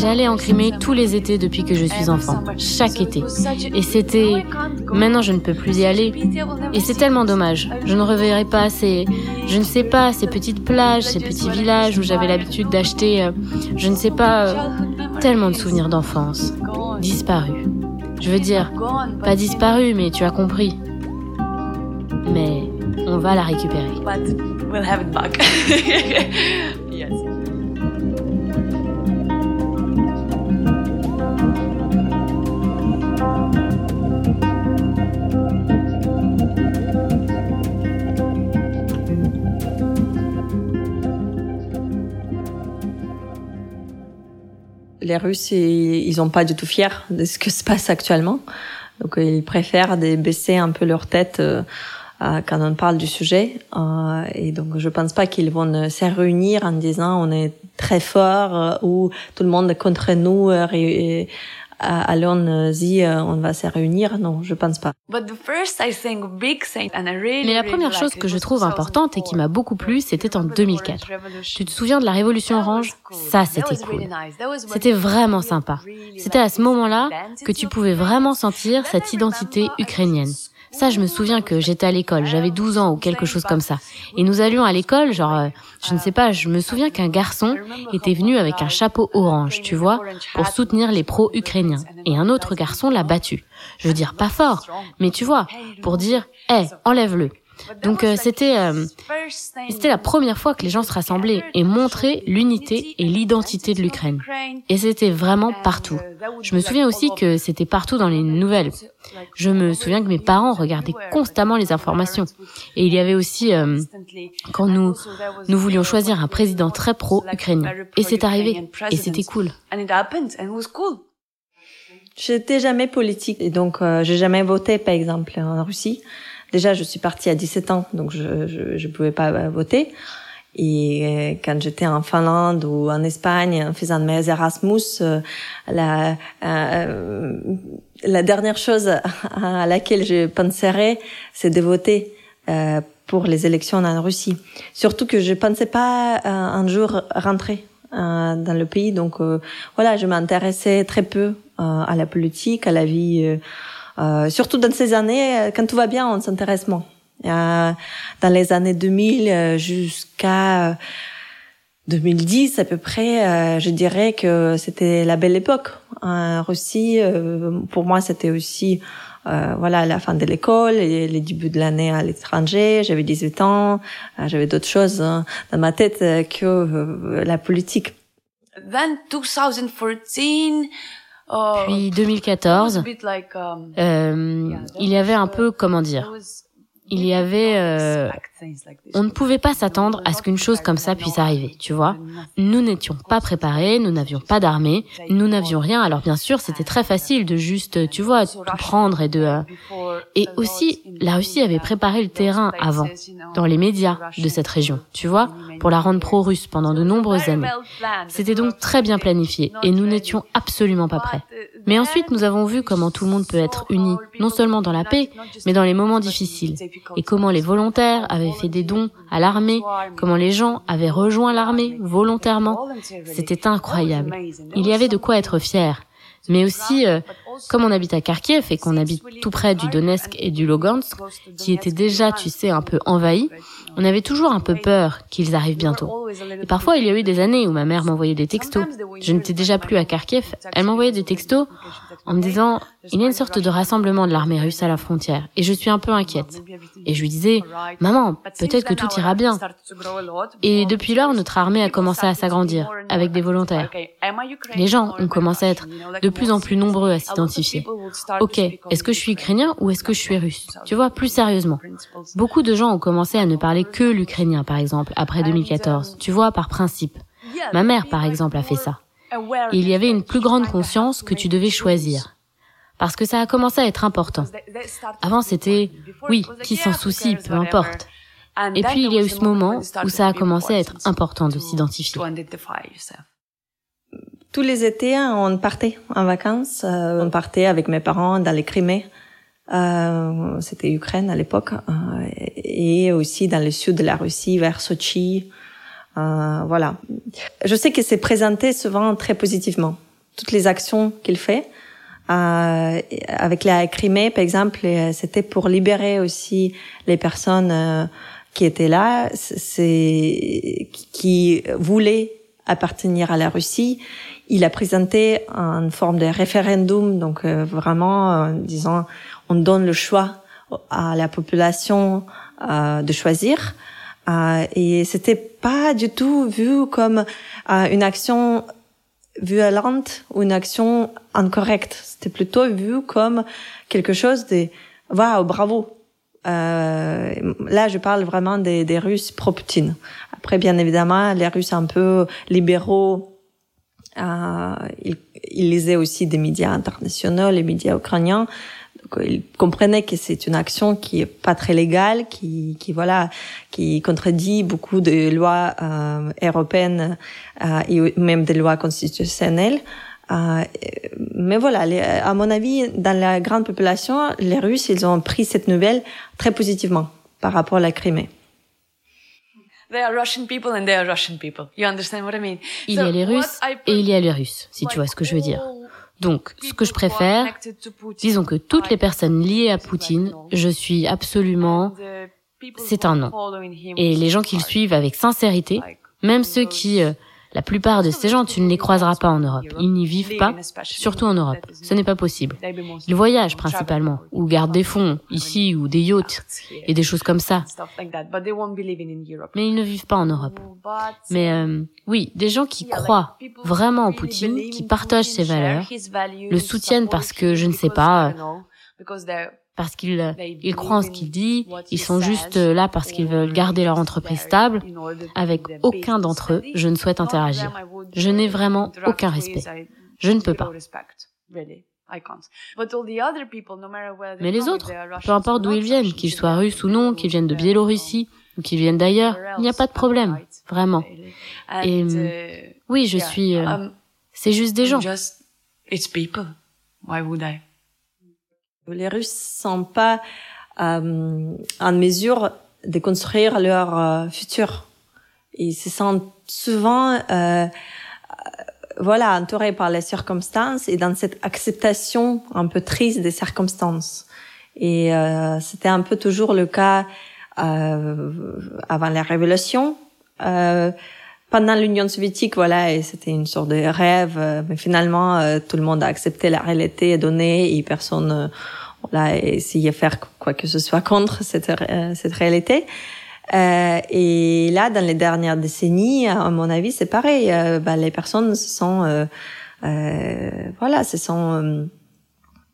J'allais en Crimée tous les étés depuis que je suis enfant, chaque été. Et c'était... Maintenant je ne peux plus y aller. Et c'est tellement dommage. Je ne reverrai pas ces... Je ne sais pas, ces petites plages, ces petits villages où j'avais l'habitude d'acheter... Euh, je ne sais pas... Euh, tellement de souvenirs d'enfance. Disparus. Je veux dire, pas disparus, mais tu as compris. Mais on va la récupérer. les Russes, ils n'ont pas du tout fiers de ce qui se passe actuellement. Donc, ils préfèrent baisser un peu leur tête euh, quand on parle du sujet. Euh, et donc, je pense pas qu'ils vont se réunir en disant on est très fort euh, ou tout le monde est contre nous. Et, allons-y, on va se réunir? Non, je pense pas. Mais la première chose que je trouve importante et qui m'a beaucoup plu, c'était en 2004. Tu te souviens de la Révolution orange? Ça, c'était cool. C'était vraiment sympa. C'était à ce moment-là que tu pouvais vraiment sentir cette identité ukrainienne. Ça, je me souviens que j'étais à l'école, j'avais 12 ans ou quelque chose comme ça. Et nous allions à l'école, genre, euh, je ne sais pas, je me souviens qu'un garçon était venu avec un chapeau orange, tu vois, pour soutenir les pro-ukrainiens. Et un autre garçon l'a battu. Je veux dire, pas fort, mais tu vois, pour dire, hé, enlève-le. Donc euh, c'était euh, c'était la première fois que les gens se rassemblaient et montraient l'unité et l'identité de l'Ukraine. Et c'était vraiment partout. Je me souviens aussi que c'était partout dans les nouvelles. Je me souviens que mes parents regardaient constamment les informations. Et il y avait aussi euh, quand nous nous voulions choisir un président très pro-ukrainien. Et c'est arrivé. Et c'était cool. J'étais jamais politique et donc j'ai jamais voté par exemple en Russie. Déjà, je suis partie à 17 ans, donc je je, je pouvais pas euh, voter. Et euh, quand j'étais en Finlande ou en Espagne, en faisant mes Erasmus, euh, la, la dernière chose à laquelle je penserais, c'est de voter pour les élections en Russie. Surtout que je pensais pas un jour rentrer dans le pays. Donc voilà, je m'intéressais très peu à la politique, à la vie euh, surtout dans ces années, euh, quand tout va bien, on s'intéresse moins. Euh, dans les années 2000 euh, jusqu'à 2010 à peu près, je dirais que c'était la belle époque. En Russie, pour moi, c'était aussi voilà la fin de l'école et les débuts de l'année à l'étranger. J'avais 18 ans, j'avais d'autres choses hein, dans ma tête que la politique. Then 2014 puis 2014, um, euh, il y avait un peu, comment dire, il y avait, euh, on ne pouvait pas s'attendre à ce qu'une chose comme ça puisse arriver, tu vois. Nous n'étions pas préparés, nous n'avions pas d'armée, nous n'avions rien. Alors bien sûr, c'était très facile de juste, tu vois, tout prendre et de. Euh, et aussi, la Russie avait préparé le terrain avant, dans les médias de cette région, tu vois, pour la rendre pro-russe pendant de nombreuses années. C'était donc très bien planifié et nous n'étions absolument pas prêts. Mais ensuite, nous avons vu comment tout le monde peut être uni, non seulement dans la paix, mais dans les moments difficiles, et comment les volontaires avaient fait des dons à l'armée, comment les gens avaient rejoint l'armée volontairement. C'était incroyable. Il y avait de quoi être fier. Mais aussi, euh, comme on habite à Kharkiv et qu'on habite tout près du Donetsk et du Lugansk, qui étaient déjà, tu sais, un peu envahis, on avait toujours un peu peur qu'ils arrivent bientôt. Et parfois, il y a eu des années où ma mère m'envoyait des textos. Je n'étais déjà plus à Kharkiv. Elle m'envoyait des textos en me disant, il y a une sorte de rassemblement de l'armée russe à la frontière et je suis un peu inquiète. Et je lui disais, maman, peut-être que tout ira bien. Et depuis lors, notre armée a commencé à s'agrandir avec des volontaires. Les gens ont commencé à être de plus en plus nombreux à s'identifier. Ok, est-ce que je suis ukrainien ou est-ce que je suis russe? Tu vois, plus sérieusement. Beaucoup de gens ont commencé à ne parler que l'ukrainien, par exemple, après 2014. Tu vois, par principe. Ma mère, par exemple, a fait ça. Il y avait une plus grande conscience que tu devais choisir. parce que ça a commencé à être important. Avant, c'était, oui, qui s'en soucie, peu importe. Et puis, il y a eu ce moment où ça a commencé à être important de s'identifier. Tous les étés, on partait en vacances. Euh, on partait avec mes parents dans les Crimées. Euh, c'était Ukraine à l'époque. Euh, et aussi dans le sud de la Russie, vers Sochi. voilà. Je sais que c'est présenté souvent très positivement. Toutes les actions qu'il fait. Euh, avec la Crimée, par exemple, c'était pour libérer aussi les personnes euh, qui étaient là, c'est qui voulaient appartenir à la Russie. Il a présenté une forme de référendum, donc euh, vraiment, disons, on donne le choix à la population de choisir. et c'était pas du tout vu comme une action violente ou une action incorrecte. C'était plutôt vu comme quelque chose de waouh, bravo. Euh, là, je parle vraiment des, Russes pro-Poutine. Après, bien évidemment, les Russes un peu libéraux, euh, ils, ils lisaient aussi des médias internationaux, les médias ukrainiens il comprenait que c'est une action qui est pas très légale, qui, qui voilà, qui contredit beaucoup de lois euh, européennes euh, et même des lois constitutionnelles. Euh, mais voilà, à mon avis, dans la grande population, les Russes, ils ont pris cette nouvelle très positivement par rapport à la Crimée. Il y a les Russes et il y a les Russes, si tu vois ce que je veux dire. Donc, ce que je préfère, disons que toutes les personnes liées à Poutine, je suis absolument, c'est un non. Et les gens qui le suivent avec sincérité, même ceux qui euh, la plupart de ces gens, tu ne les croiseras pas en Europe. Ils n'y vivent pas, surtout en Europe. Ce n'est pas possible. Ils voyagent principalement, ou gardent des fonds, ici, ou des yachts, et des choses comme ça. Mais ils ne vivent pas en Europe. Mais euh, oui, des gens qui croient vraiment en Poutine, qui partagent ses valeurs, le soutiennent parce que, je ne sais pas, parce qu'ils euh, ils croient en ce qu'il dit, ils sont juste euh, là parce qu'ils veulent garder leur entreprise stable. Avec aucun d'entre eux, je ne souhaite interagir. Je n'ai vraiment aucun respect. Je ne peux pas. Mais les autres, peu importe d'où ils viennent, qu'ils soient russes ou non, qu'ils viennent de Biélorussie ou qu'ils viennent d'ailleurs, il n'y a pas de problème, vraiment. Et uh, oui, je suis... Euh, um, c'est juste des gens. Les Russes sont pas euh, en mesure de construire leur euh, futur. Ils se sentent souvent, euh, voilà, entourés par les circonstances et dans cette acceptation un peu triste des circonstances. Et euh, c'était un peu toujours le cas euh, avant la révolution. Euh, pendant l'Union soviétique, voilà, et c'était une sorte de rêve, euh, mais finalement, euh, tout le monde a accepté la réalité donnée et personne, euh, voilà, essayé de faire quoi que ce soit contre cette, cette réalité. Euh, et là, dans les dernières décennies, à mon avis, c'est pareil. Euh, bah, les personnes se sont, euh, voilà, se sont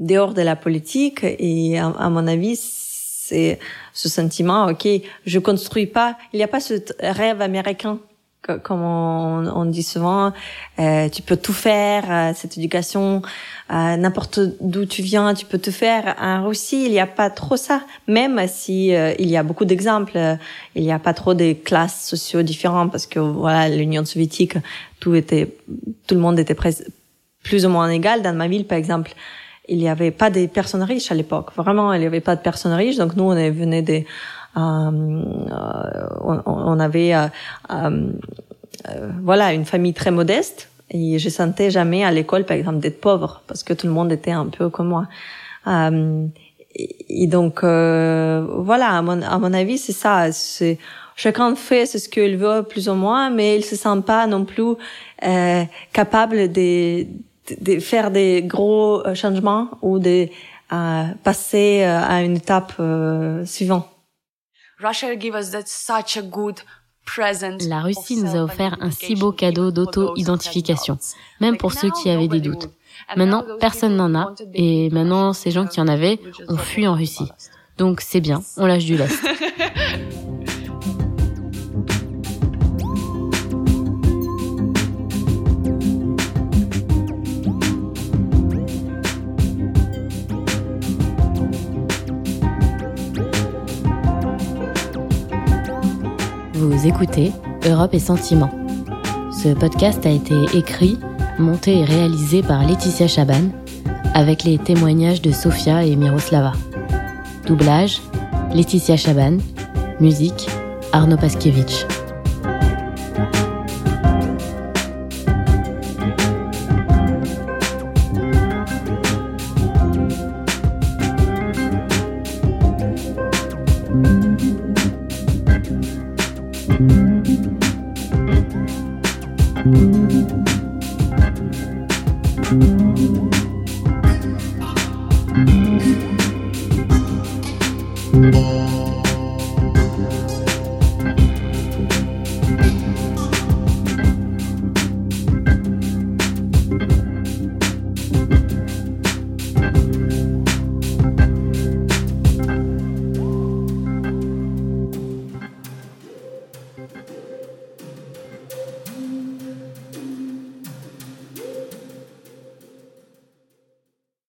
dehors de la politique. Et à, à mon avis, c'est ce sentiment, ok, je construis pas. Il n'y a pas ce rêve américain comme on, on, dit souvent, euh, tu peux tout faire, euh, cette éducation, euh, n'importe d'où tu viens, tu peux te faire. En Russie, il n'y a pas trop ça, même si euh, il y a beaucoup d'exemples, euh, il n'y a pas trop de classes sociaux différentes parce que voilà, l'Union soviétique, tout était, tout le monde était plus ou moins égal. Dans ma ville, par exemple, il n'y avait pas des personnes riches à l'époque. Vraiment, il n'y avait pas de personnes riches. Donc nous, on venait des on, on, avait euh, euh, voilà une famille très modeste et je sentais jamais à l'école par exemple d'être pauvre parce que tout le monde était un peu comme moi. et, donc voilà à mon, à mon avis c'est ça c'est chacun fait ce qu'il veut plus ou moins mais il se sent pas non plus euh, capable de, de, faire des gros changements ou de euh, passer à une étape suivante. La Russie nous a offert un si beau cadeau d'auto-identification, même pour ceux qui avaient des doutes. Maintenant, personne n'en a, et maintenant, ces gens qui en avaient ont fui en Russie. Donc c'est bien, on lâche du lest. vous écoutez Europe et Sentiments. Ce podcast a été écrit, monté et réalisé par Laetitia Chaban, avec les témoignages de Sofia et Miroslava. Doublage, Laetitia Chaban. Musique, Arnaud Paskiewicz.